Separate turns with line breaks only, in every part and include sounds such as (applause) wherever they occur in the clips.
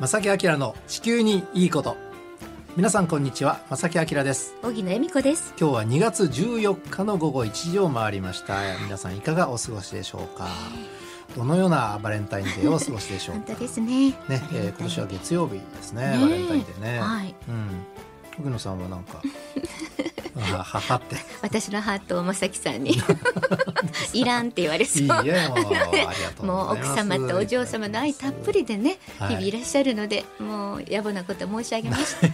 正木明の地球にいいこと。皆さんこんにちは。正木明です。
荻野恵美子です。
今日は2月14日の午後1時を回りました。皆さんいかがお過ごしでしょうか？どのようなバレンタインデーをお過ごしでしょうか？
本当ですね。
ね、えー、今年は月曜日ですねバレンタインデーね。
はい。
うん。荻野さんはなんか？(laughs) あははって。
私のハートを正樹さんに。(laughs) いらんって言われそう。
もう
奥様とお嬢様の愛たっぷりでね、
はい。
日々いらっしゃるのでもう野暮なこと申し上げました。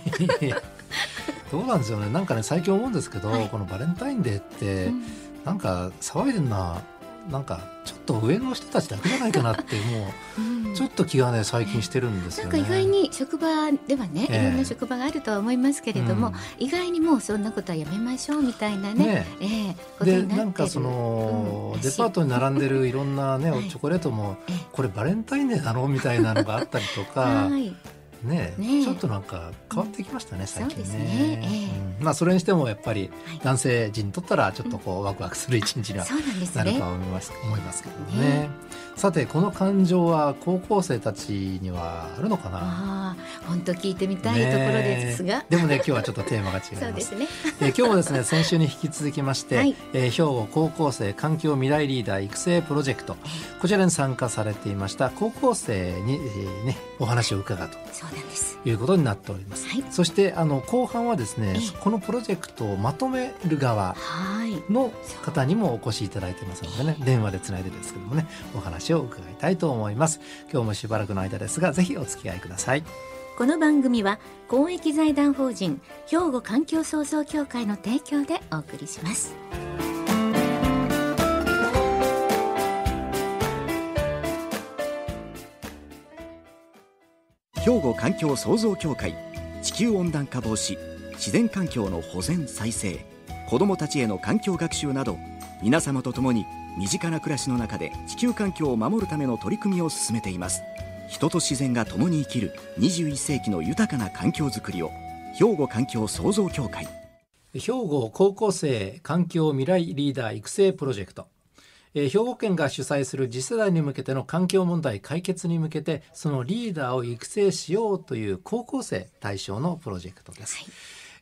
どうなんですよね。なんかね最近思うんですけど、
はい。
このバレンタインデーって、
うん。
なんか騒いでるのはなんかちょっと上の人たちだけじゃないかなっても
う (laughs)
ちょっと気がね最近してるんですよね。
なんか意外に職場ではね、
ええ。
いろんな職場があるとは思いますけれども、
うん。
意外にもうそんなことはやめましょうみたいなね
ね
え。えこと
で
にな
なんかその、
うん。
デパートに並んでるいろんなね、
はい
チョコレートも
ええ
これバレンタインデーなのみたいなのがあったりとか、
はい
ね
ね
ちょっとなんか変わってきましたね、最近ね。まあそれにしてもやっぱり
はい。
男性陣にとったらちょっとこうワクワクする一日には
な
るとは思います思いますけどね。
ね
さてこの感情は高校生たちにはあるのかな？
本当聞いてみたいところですが、
ねでもね今日はちょっとテーマが違いま
そうですすね。
えー今日もですね先週に引き続きまして、
はい。
えー兵庫高校生環境未来リーダー育成プロジェクト。こちらに参加されていました高校生に、えーねお話を伺うということになっております、
はい。
そしてあの後半はですね
ええ。
このプロジェクトをまとめる側
はい。
の方にもお越しいただいてますのでね電話でつないでですけどもねお話を伺いたいと思います。今日もしばらくの間ですがぜひお付き合いください。
この番組は公益財団法人兵庫環境創造協会の提供でお送りします
兵庫環境創造協会地球温暖化防止自然環境の保全再生子どもたちへの環境学習など皆様と共に身近な暮らしの中で地球環境を守るための取り組みを進めています。人と自然が共に生きる21世紀の豊かな環境づくりを兵庫環境創造協会。
兵庫高校生環境未来リーダー育成プロジェクト。えー兵庫県が主催する次世代に向けての環境問題解決に向けてそのリーダーを育成しようという高校生対象のプロジェクトです、
はい。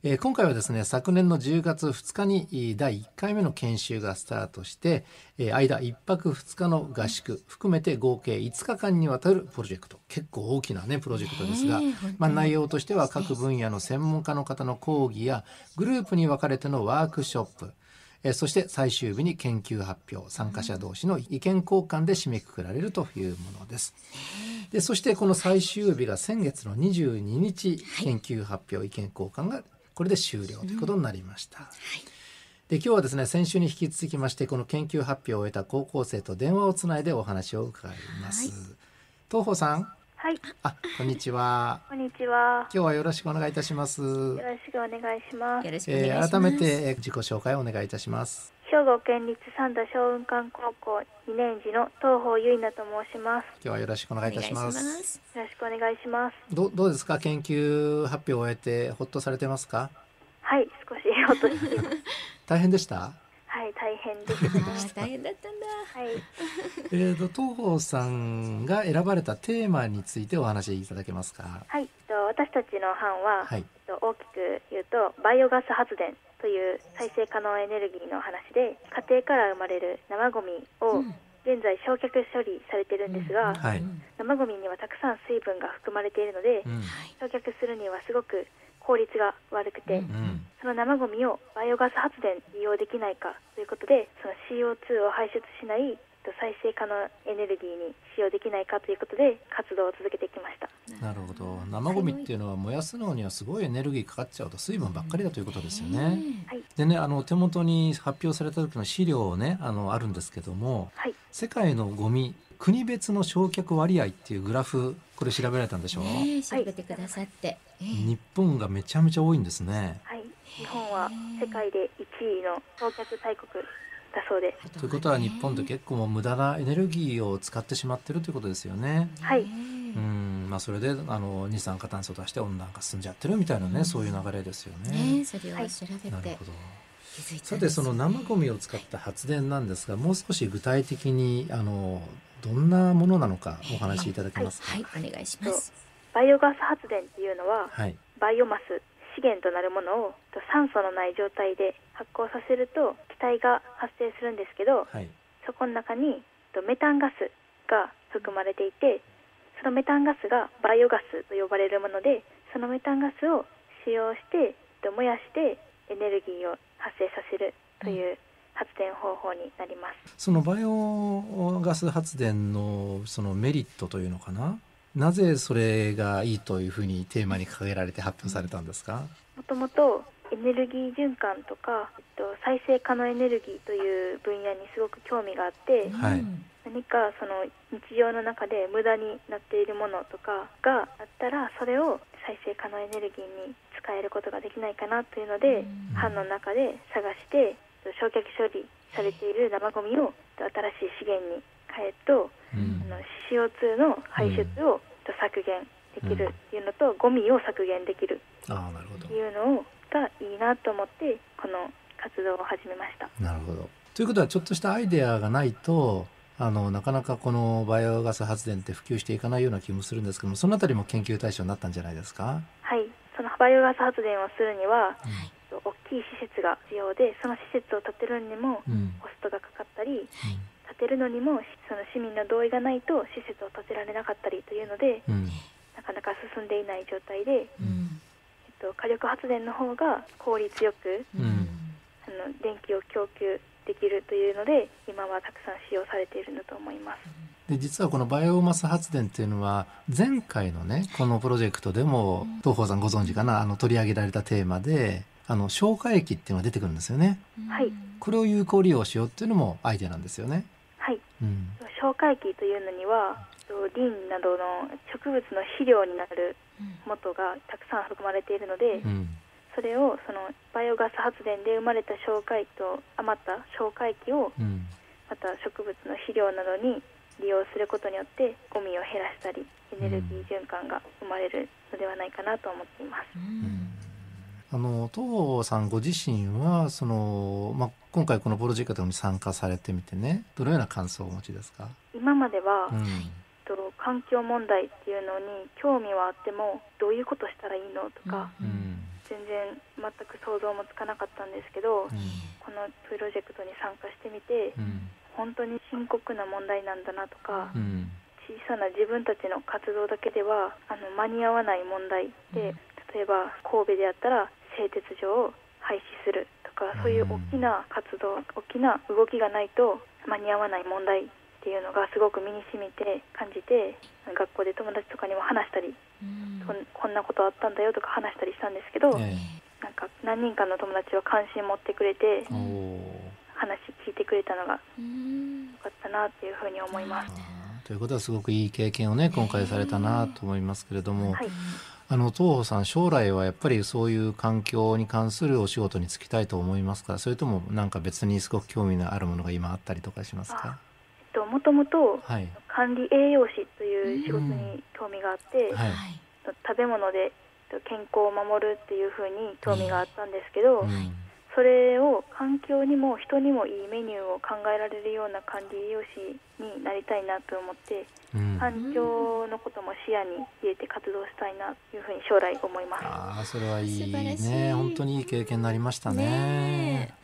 えー今回はですね昨年の10月2日にえー第1回目の研修がスタートして、えー間1泊2日の合宿含めて合計5日間にわたるプロジェクト。結構大きなねプロジェクトですが、まあ、内容としては各分野の専門家の方の講義やグループに分かれてのワークショップえーそして最終日に研究発表参加者同士の意見交換で締めくくられるというものです。でそしてこの最終日が先月の22日研究発表意見交換がこれで終了ということになりました。で今日はですね先週に引き続きましてこの研究発表を終えた高校生と電話をつないでお話を伺います。
はい
東宝さん
はい、
あこんにちは
こんにちは。
今日はよろしくお願いいたします。
よろしくお願いします
よ。ろしくお願いします、
えー改めてえー自己紹介をお願いいたします。
兵庫県立三田小雲館高校2年次の東方結菜と申します。
今日はよろしくお願いいたします。
お願いします
よろしくお願いします。
どどうですか？研究発表を終えてほっとされてますか？
はい、少しほっとしています。(laughs)
大変でした？
はい、大変です。
あー大変だったんだ。
はい、
えーと東宝さんが選ばれたテーマについてお話しいただけますか？
はい、と私たちの班は、
はい。
と大きく言うとバイオガス発電という再生可能エネルギーの話で、家庭から生まれる生ゴミを
うん。
現在焼却処理されてるんですが、
はい、
生ゴミにはたくさん水分が含まれているので、
うん。
焼却するにはすごく効率が悪くて、
うん
うん
その生ゴミをバイオガス発電利用できないかということでその CO2 を排出しないと再生可能エネルギーに使用できないかということで活動を続けてきました。
なるほど。生ゴミっていうのは燃やすのにはすごいエネルギーかかっちゃうと水分ばっかりだということですよね。
はい。
でねあの手元に発表された時の資料ねあのあるんですけども
はい。
世界のゴミ国別の焼却割合っていうグラフこれ調べられたんでしょう、
ねえ調べてくださって、ええ。
日本がめちゃめちゃ多いんですね。
はい日本は世界で1位の焼却大国だそうで。
ということは日本って結構もう無駄なエネルギーを使ってしまってるということですよね。
はい。
うん。まあ、それであの二酸化炭素を出して温暖化進んじゃってるみたいなね、そういう流れですよ
ね。
ね。
えそれを調べて
なるほどさてその生ゴミを使った発電なんですがもう少し具体的にあのどんなものなのかお話しいただけますか？
はい。お願いします。
バイオガス発電っていうのは
はい。
バイオマス資源となるものをと酸素のない状態で発酵させると気体が発生するんですけど
はい
そこの中にとメタンガスが含まれていてそのメタンガスがバイオガスと呼ばれるものでそのメタンガスを使用してと燃やしてエネルギーを発生させるという発電方法になります。
そのバイオガス発電のそのメリットというのかな？なぜそれがいいというふうにテーマに掲げられて発表されたんですか、
もともとエネルギー循環とかえっと再生可能エネルギーという分野にすごく興味があって
はい。
うん
何かその日常の中で無駄になっているものとかがあったらそれを再生可能エネルギーに使えることができないかなというので班の中で探して焼却処理されている生ゴミを新しい資源に変えると
うん。
あの CO2 の排出を削減できるっていうのとゴミを削減できる
ああなるほど。
っていうのがいいなと思ってこの活動を始めました。
なるほど。ということはちょっとしたアイデアがないとあのなかなかこのバイオガス発電って普及していかないような気もするんですけどもそのあたりも研究対象になったんじゃないですか、
はい、そのバイオガス発電をするには
う
大きい施設が必要でその施設を建てるにも
んうん。
コストがかかったり建てるのにもその市民の同意がないと施設を建てられなかったりというので
うん。
なかなか進んでいない状態で、
うん。
えっと、火力発電の方が効率よく
うん。
あの電気を供給できるというので今はたくさん使用されているんだと思います。
で実はこのバイオマス発電っていうのは前回のねこのプロジェクトでも東宝さんご存知かな？あの取り上げられたテーマであの消化液っていうのが出てくるんですよね。
はい。
これを有効利用しようっていうのもアイデアなんですよね。
はい
うん。
消化液というのにはとリンなどの植物の肥料になる元がたくさん含まれているので、
うん。
それをそのバイオガス発電で生まれた消化液と余った消化液を
うん。
また植物の肥料などに利用することによってゴミを減らしたりエネルギー循環が生まれるのではないかなと思っています。
うん。あの東さんご自身はその、まあ、今回このプロジェクトに参加されてみてねどのような感想をお持ちですか、
今までは、
うん。
と環境問題っていうのに興味はあってもどういうことしたらいいのとか、
うん。
全然全く想像もつかなかったんですけど、
うん。
このプロジェクトに参加してみて
うん。
本当に深刻な問題なんだなとか、
うん。
小さな自分たちの活動だけではあの間に合わない問題で、例えば神戸であったら製鉄所を廃止する。とかそういう大きな活動大きな動きがないと間に合わない問題っていうのがすごく身に染みて感じて学校で友達とかにも話したりこんなことあったんだよとか話したりしたんですけど、
え
なんか何人かの友達は関心持ってくれて話聞いてくれたのが
うん。
良かったなっていうふうに思います。
ということはすごくいい経験をね今回されたなと思いますけれども、
はい
あの東宝さん将来はやっぱりそういう環境に関するお仕事に就きたいと思いますか？それともなんか別にすごく興味のあるものが今あったりとかしますか？
えっともともと
はい。
管理栄養士という仕事に興味があって、
はい、
食べ物で健康を守るっていうふうに興味があったんですけど、
うん
それを環境にも人にもいいメニューを考えられるような管理栄養士になりたいなと思って
うん。
環境のことも視野に入れて活動したいなというふうに将来思います。
ああそれはいいね。本当にいい経験になりましたね。
ね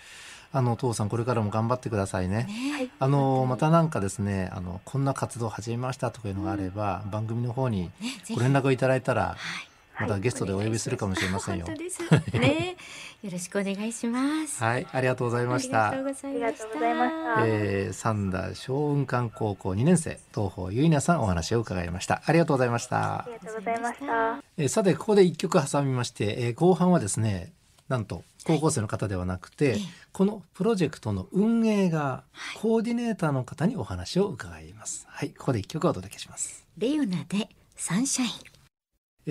あの父さんこれからも頑張ってくださいね。
ね
あのまたなんかですねあのこんな活動始めましたとかいうのがあれば、番組の方にご連絡いただいたら
はい
またゲストでお呼びするかもしれませんよ。
本当です。(laughs) ね。よろしくお願いします。
はいありがとうございました。
ありがとうございました。
えー、三田小雲館高校2年生東方ゆいなさんお話を伺いました。ありがとうございました。
ありがとうございました。
えーさてここで一曲挟みまして、えー後半はですねなんと高校生の方ではなくて、
ええ
このプロジェクトの運営がコーディネーターの方にお話を伺います。はいここで一曲お届けします。
レオナでサンシャイン。
えー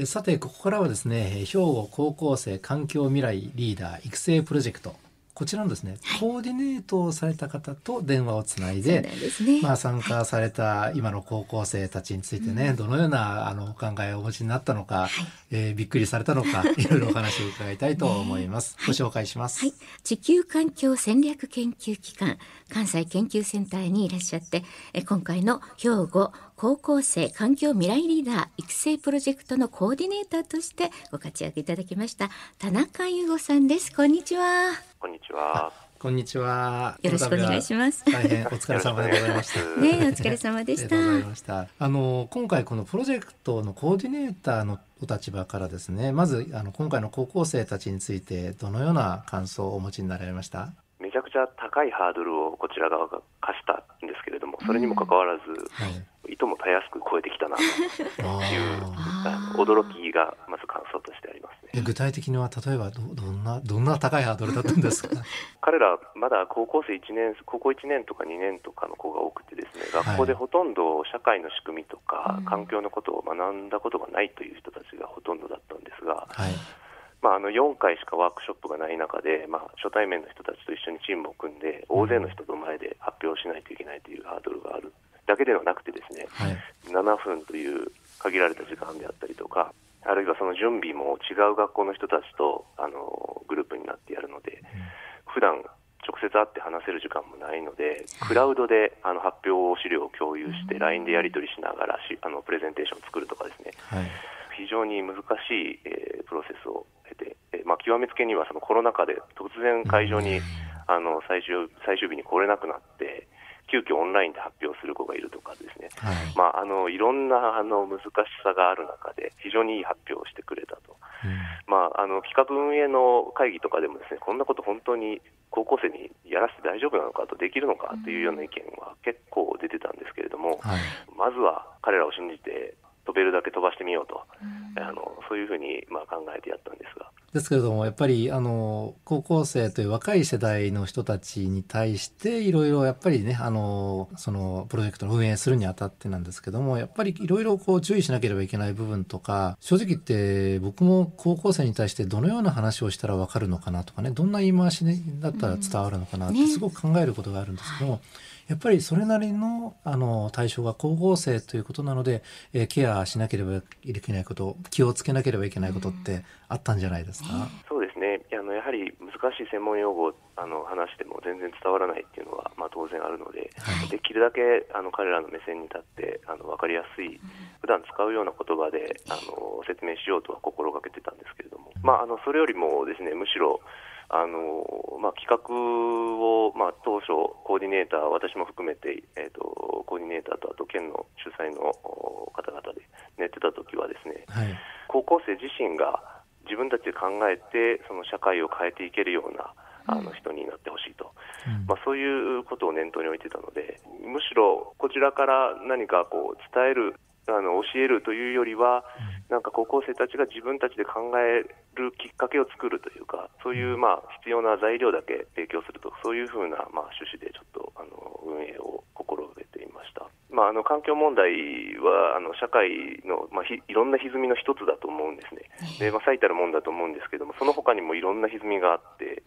さてここからはですね兵庫高校生環境未来リーダー育成プロジェクトこちらのですね、コーディネートをされた方と電話をつないで
ね。
まあ、参加された今の高校生たちについてね、どのようなあのお考えをお持ちになったのか、えーびっくりされたのか (laughs) いろいろお話を伺いたいと思います。ご紹介します。
はい、地球環境戦略研究機関関西研究センターにいらっしゃってえ今回の兵庫高校生環境未来リーダー育成プロジェクトのコーディネーターとしてご活躍いただきました田中優吾さんです。こんにちは
こんにちは。(laughs)
こんにちは。
よろしくお願いします
大変お疲れ様でございました。(laughs)
ねえお疲れ様でした
ありがとうございました。あの今回このプロジェクトのコーディネーターのお立場からですね、まずあの今回の高校生たちについてどのような感想をお持ちになられました？
めちゃくちゃ高いハードルをこちら側が課したんですけれども、それにもかかわらず、
はい。
いともたやすく超えてきたな (laughs) という
あ
あの驚きがまず感想としてあります
具体的には例えばどどんなどんな高いハードルだったんですか？(laughs)
彼らまだ高校生1年、高校1年とか2年とかの子が多くてですね、
はい
学校でほとんど社会の仕組みとか
うん
環境のことを学んだことがないという人たちがほとんどだったんですが、
はい。
まあ、あの4回しかワークショップがない中で、まあ、初対面の人たちと一緒にチームを組んで大勢の人の前で発表しないといけないというハードルがあるだけではなくてですね
はい。
7分という限られた時間であったりとかあるいはその準備も違う学校の人たちとあのグループになってやるので普段直接会って話せる時間もないのでクラウドであの発表資料を共有して LINE でやり取りしながらしあのプレゼンテーションを作るとかですね。
はい。
非常に難しい、えープロセスを経て、えーまあ、極めつけにはそのコロナ禍で突然会場に、あの最終最終日に来れなくなって急遽オンラインで発表する子がいるとかですね、
はい。
まあ、あのいろんなあの難しさがある中で非常にいい発表をしてくれたと、まあ、あの企画運営の会議とかでもですねこんなこと本当に高校生にやらせて大丈夫なのかとできるのかというような意見は結構出てたんですけれども、
はい。
まずは彼らを信じて飛べるだけ飛ばしてみようと、あのそういうふうにまあ考えてやったんですが。
ですけれどもやっぱりあの高校生という若い世代の人たちに対していろいろやっぱりねあのそのプロジェクトの運営するにあたってなんですけどもやっぱりいろいろこう注意しなければいけない部分とか正直言って僕も高校生に対してどのような話をしたら分かるのかなとかねどんな言い回しだったら伝わるのかなって
ね。
すごく考えることがあるんですけども、やっぱりそれなりのあの対象が高校生ということなので、えーケアしなければいけないこと気をつけなければいけないことってあったんじゃないですか、
そうですね。あのやはり難しい専門用語をあの話しても全然伝わらないっていうのは、まあ、当然あるので、
はい。
できるだけあの彼らの目線に立ってあの分かりやすい普段使うような言葉であの説明しようとは心がけてたんですけれども、まあ、あのそれよりもですねむしろあのまあ、企画を、まあ、当初、コーディネーター、私も含めて、えー、とコーディネーターとあと県の主催のお方々で練ってた時はですね
はい。
高校生自身が自分たちで考えてその社会を変えていけるようなあの人になってほしいと、
うん。
まあ、そういうことを念頭に置いてたのでむしろこちらから何かこう伝えるあの教えるというよりは、なんか高校生たちが自分たちで考えるきっかけを作るというかそういうまあ必要な材料だけ提供するとそういうふうなまあ趣旨でちょっとあの運営を心がけていました。まあ、あの環境問題はあの社会の、まあ、ひいろんな歪みの一つだと思うんですね。で、まあ、最たるもんだと思うんですけども、その他にもいろんな歪みがあって、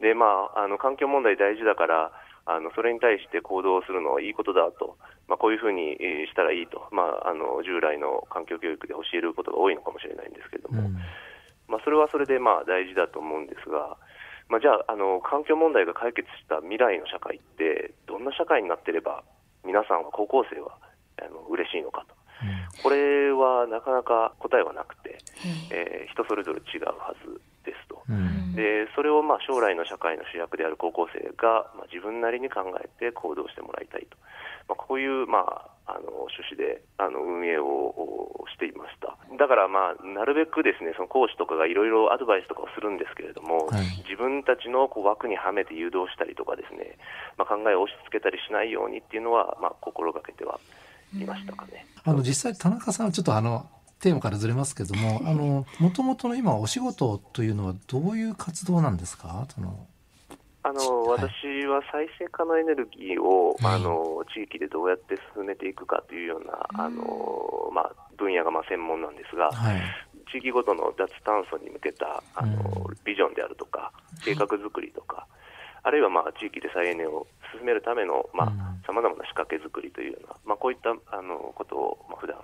で、まあ、あの環境問題大事だから、あのそれに対して行動するのはいいことだと、まあ、こういうふうにえーしたらいいと、まあ、あの従来の環境教育で教えることが多いのかもしれないんですけれども、
うん。
まあ、それはそれでまあ大事だと思うんですが、まあ、じゃああの環境問題が解決した未来の社会ってどんな社会になってれば皆さんは高校生はあの嬉しいのかと。これはなかなか答えはなくて、えー人それぞれ違うはずですと。
うん。
でそれをまあ将来の社会の主役である高校生が、まあ、自分なりに考えて行動してもらいたいと、まあ、こういう、まあ、あの趣旨であの運営をおしていました。だから、まあ、なるべくですねその講師とかがいろいろアドバイスとかをするんですけれども、
はい。
自分たちのこう枠にはめて誘導したりとかですね、まあ、考えを押し付けたりしないようにっていうのは、まあ、心がけてはいましたかね。
あの実際田中さんはちょっとあのテーマからずれますけどもあの元々の今お仕事というのはどういう活動なんですか？その
あの
はい。
私は再生可能エネルギーを、
うん
あの地域でどうやって進めていくかというような、あのまあ、分野がまあ専門なんですが、
はい。
地域ごとの脱炭素に向けたあの、
うん。
ビジョンであるとか計画作りとか、あるいはまあ地域で再エネを進めるための
うん。
さまざ、まな仕掛け作りというような、まあ、こういったあのことを、まあ、普段、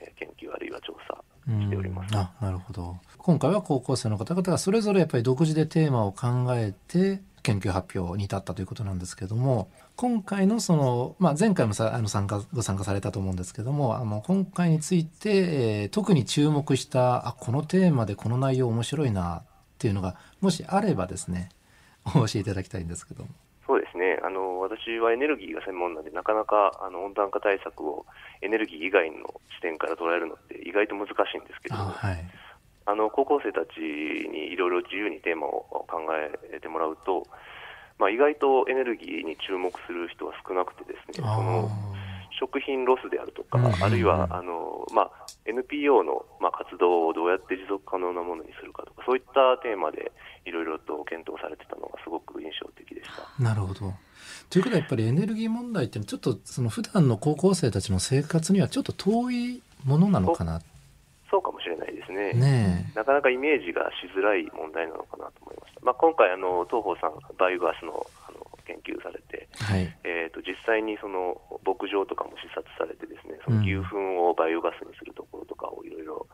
えー研究あるいは調査しております。
あなるほど。今回は高校生の方々がそれぞれやっぱり独自でテーマを考えて研究発表に至ったということなんですけども今回のその、まあ、前回もさあの参加ご参加されたと思うんですけどもあの今回について、えー特に注目したあこのテーマでこの内容面白いなっていうのがもしあればですねお教えいただきたいんですけども。
そうですねあの私はエネルギーが専門なんでなかなかあの温暖化対策をエネルギー以外の視点から捉えるのって意外と難しいんですけど
あはい
あの高校生たちにいろいろ自由にテーマを考えてもらうと、まあ、意外とエネルギーに注目する人は少なくてですね
あ
その食品ロスであるとか、あるいはあの、まあ、NPO の、まあ、活動をどうやって持続可能なものにするかとかそういったテーマでいろいろと検討されてたのがすごく印象的でした。
なるほど。ということはやっぱりエネルギー問題ってちょっとその普段の高校生たちの生活にはちょっと遠いものなのかな？
そうかもしれないですね。
ね
なかなかイメージがしづらい問題なのかなと思いました。まあ、今回あの東宝さんバイオガスのあの研究されて、
え。はい。
えー、と実際にその牧場とかも視察されてですねその牛糞をバイオガスにするところとかをいろいろ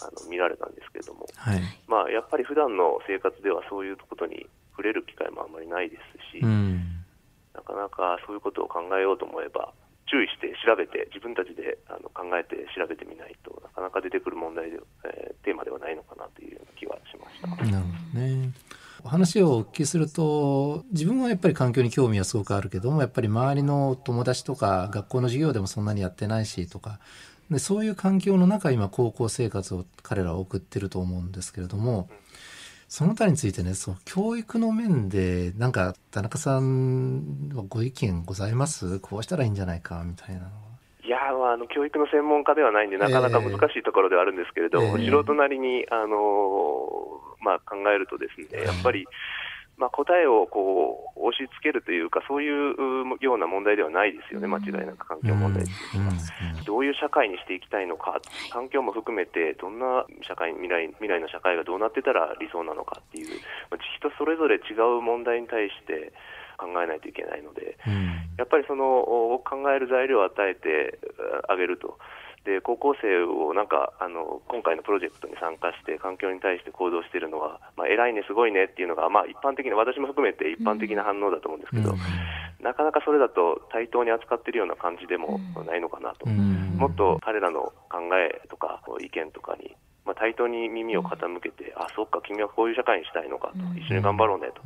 あの見られたんですけれども、
はい。
まあ、やっぱり普段の生活ではそういうことに触れる機会もあんまりないですし、
うん。
なかなかそういうことを考えようと思えば注意して調べて自分たちであの考えて調べてみないとなかなか出てくる問題で、えーテーマではないのかなという気はしました。
なるほどね。話をお聞きすると自分はやっぱり環境に興味はすごくあるけどもやっぱり周りの友達とか学校の授業でもそんなにやってないしとかでそういう環境の中今高校生活を彼らは送ってると思うんですけれどもその他についてねその教育の面でなんか田中さんはご意見ございます？こうしたらいいんじゃないかみたいなのは。
いやあ、あの教育の専門家ではないんで、なかなか難しいところではあるんですけれど、
ええ。
素人なりに、あのーまあ、考えるとですね、やっぱり、まあ、答えをこう押し付けるというか、そういううような問題ではないですよね、間違いなく環境問題っていうのは。どういう社会にしていきたいのか、環境も含めて、どんな社会、未来未来の社会がどうなってたら理想なのかっていう、まあ人それぞれ違う問題に対して考えないといけないので、やっぱりそのお考える材料を与えてああげると。で高校生をなんかあの今回のプロジェクトに参加して環境に対して行動しているのは、まあ、偉いね、すごいねっていうのが、まあ、一般的な私も含めて一般的な反応だと思うんですけど、
うん。
なかなかそれだと対等に扱っているような感じでもないのかなと、
うん
もっと彼らの考えとか意見とかに、まあ、対等に耳を傾けて、あそっか、君はこういう社会にしたいのかと、一緒に頑張ろうねと。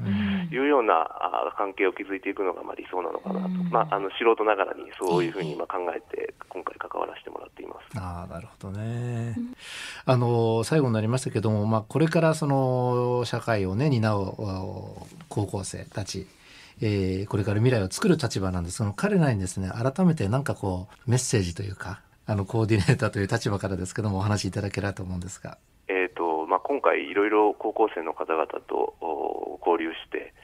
いうようなあ関係を築いていくのがまあ理想なのかなと、まあ、あの素人ながらにそういうふうに今考えて、今回関わらせてもらっています。
ああなるほどね。あの最後になりましたけども、まあ、これからその社会をね担うお高校生たち、えーこれから未来を作る立場なんですその彼らにですね改めて何かこうメッセージというかあのコーディネーターという立場からですけどもお話しいただければと思うんですが。
えーとまあ、今回、いろいろ高校生の方々とお交流して、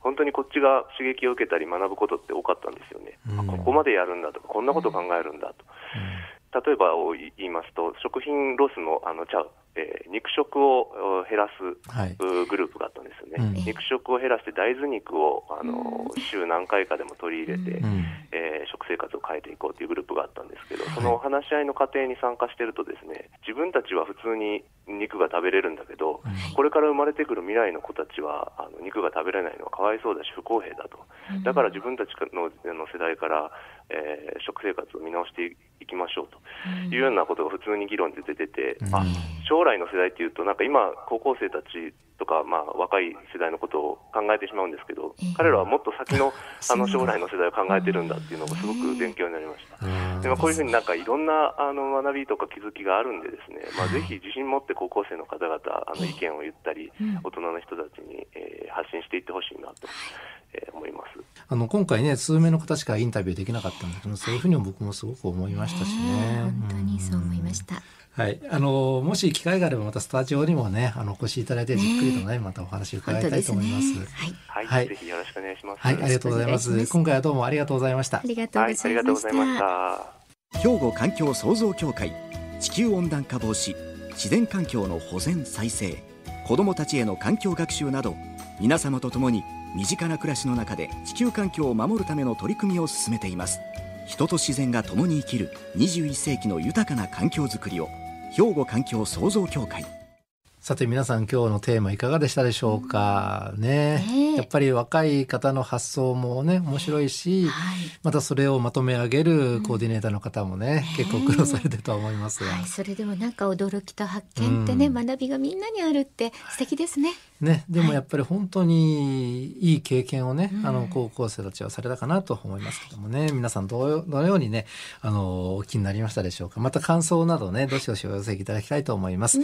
本当にこっちが刺激を受けたり学ぶことって多かったんですよね、
うん。
あここまでやるんだとか、こんなこと考えるんだと、例えばを言いますと、食品ロスのあのちゃう、えー肉食をお減らす
はい。
うグループがあったんですよね、
うん。
肉食を減らして大豆肉をあの週何回かでも取り入れて、
うん
えー食生活を変えていこうというグループがあったんですけど、その話し合いの過程に参加しているとですね自分たちは普通に肉が食べれるんだけど、これから生まれてくる未来の子たちはあの肉が食べれないのはかわいそうだし不公平だと、だから自分たちのの世代から、えー食生活を見直していきましょうと。いうようなことが普通に議論で出てて、あ将来の世代っていうとなんか今高校生たちとか、まあ、若い世代のことを考えてしまうんですけど、彼らはもっと先の (laughs) あの将来の世代を考えてるんだっていうのがすごく勉強になりました。でまあ、こういうふうになんかいろんなあの学びとか気づきがあるんでですね、まあ、ぜひ自信持って高校生の方々あの意見を言ったり、大人の人たちに、えー発信していってほしいなと、えー思います。
あの今回ね数名の方しかインタビューできなかったんだけどそういうふうにも僕もすごく思いましたしね。
本当にそう思いました。
はい、あのもし機会があればまたスタジオにもねあのお越しいただいてじっくりとねまたお話を伺いたいと思います。
はい。
はい、
はい
ぜひよろしくお願いします。
はい、ありがとうございます。今回はどうもありがとうございました
あ。りがとうございまし
ござい。した。
兵庫環境創造協会地球温暖化防止自然環境の保全再生子どもたちへの環境学習など皆様と共に身近な暮らしの中で地球環境を守るための取り組みを進めています人と自然が共に生きる21世紀の豊かな環境づくりを兵庫環境創造協会
さて皆さん今日のテーマいかがでしたでしょうか？ね、
ね
やっぱり若い方の発想もね面白いし、
はい。
またそれをまとめ上げるコーディネーターの方もね、結構苦労されてるとは思いますが、
はい、それでもなんか驚きと発見ってね、
うん。
学びがみんなにあるって素敵ですね。
ね、でもやっぱり本当にいい経験をね、
うん。
あの高校生たちはされたかなと思いますけどもね。皆さんどうよどのようにねあのお気になりましたでしょうか？また感想などねどしどしお寄せいただきたいと思います、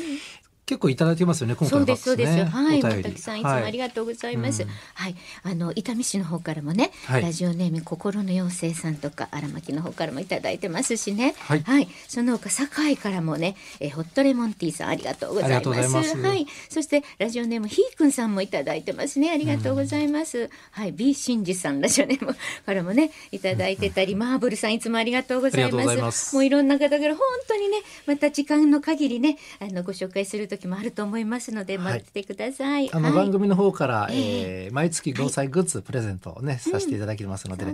結構いただいてますよね今回
そうですそうです。はい、またくさんいつもあり
が
がとうございます。
うん
はい、あの伊丹市の方からもね、
はい
ラジオネーム心の妖精さんとか荒牧の方からもいただいてますしね。
はい
その他堺からもね、えホットレモンティーさんありがとうございます。
ありがとうございます
はい、そしてラジオネームひーくんさんもいただいてますね。ありがとうございます。はい、B しんじさんラジオネームからもねいただいてたり、(laughs) マーブルさんいつもありがとうござい
ありがとう
ます。
ございます
もういろんな方から本当にねまた時間の限りねあのご紹介する時もあると思いますので
はい。
待っててください。
あの
はい。
番組の方から、
え
え。ー毎月防災グッズプレゼントをね、させていただきますので,、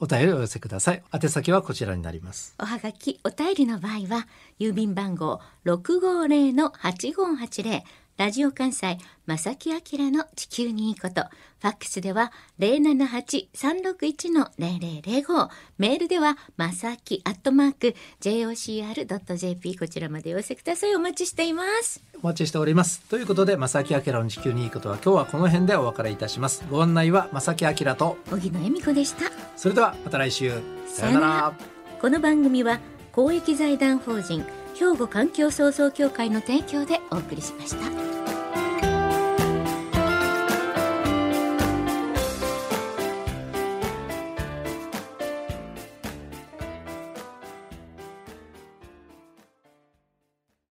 お便りをお寄せください。宛先はこちらになります。
おはがきお便りの場合は郵便番号六五零の八五八零ラジオ関西正木明の地球にいいこと。ファックスでは零七八三六一の零零零五メールではまさきアットマーク jocr ドット jp こちらまでお寄せください。お待ちしています。
お待ちしております。ということで正木明の地球にいいことは今日はこの辺でお別れいたします。ご案内は正木明と
荻野恵美子でした。
それではまた来週。さよ
なら。この番組は公益財団法人兵庫環境創造協会の提供でお送りしました。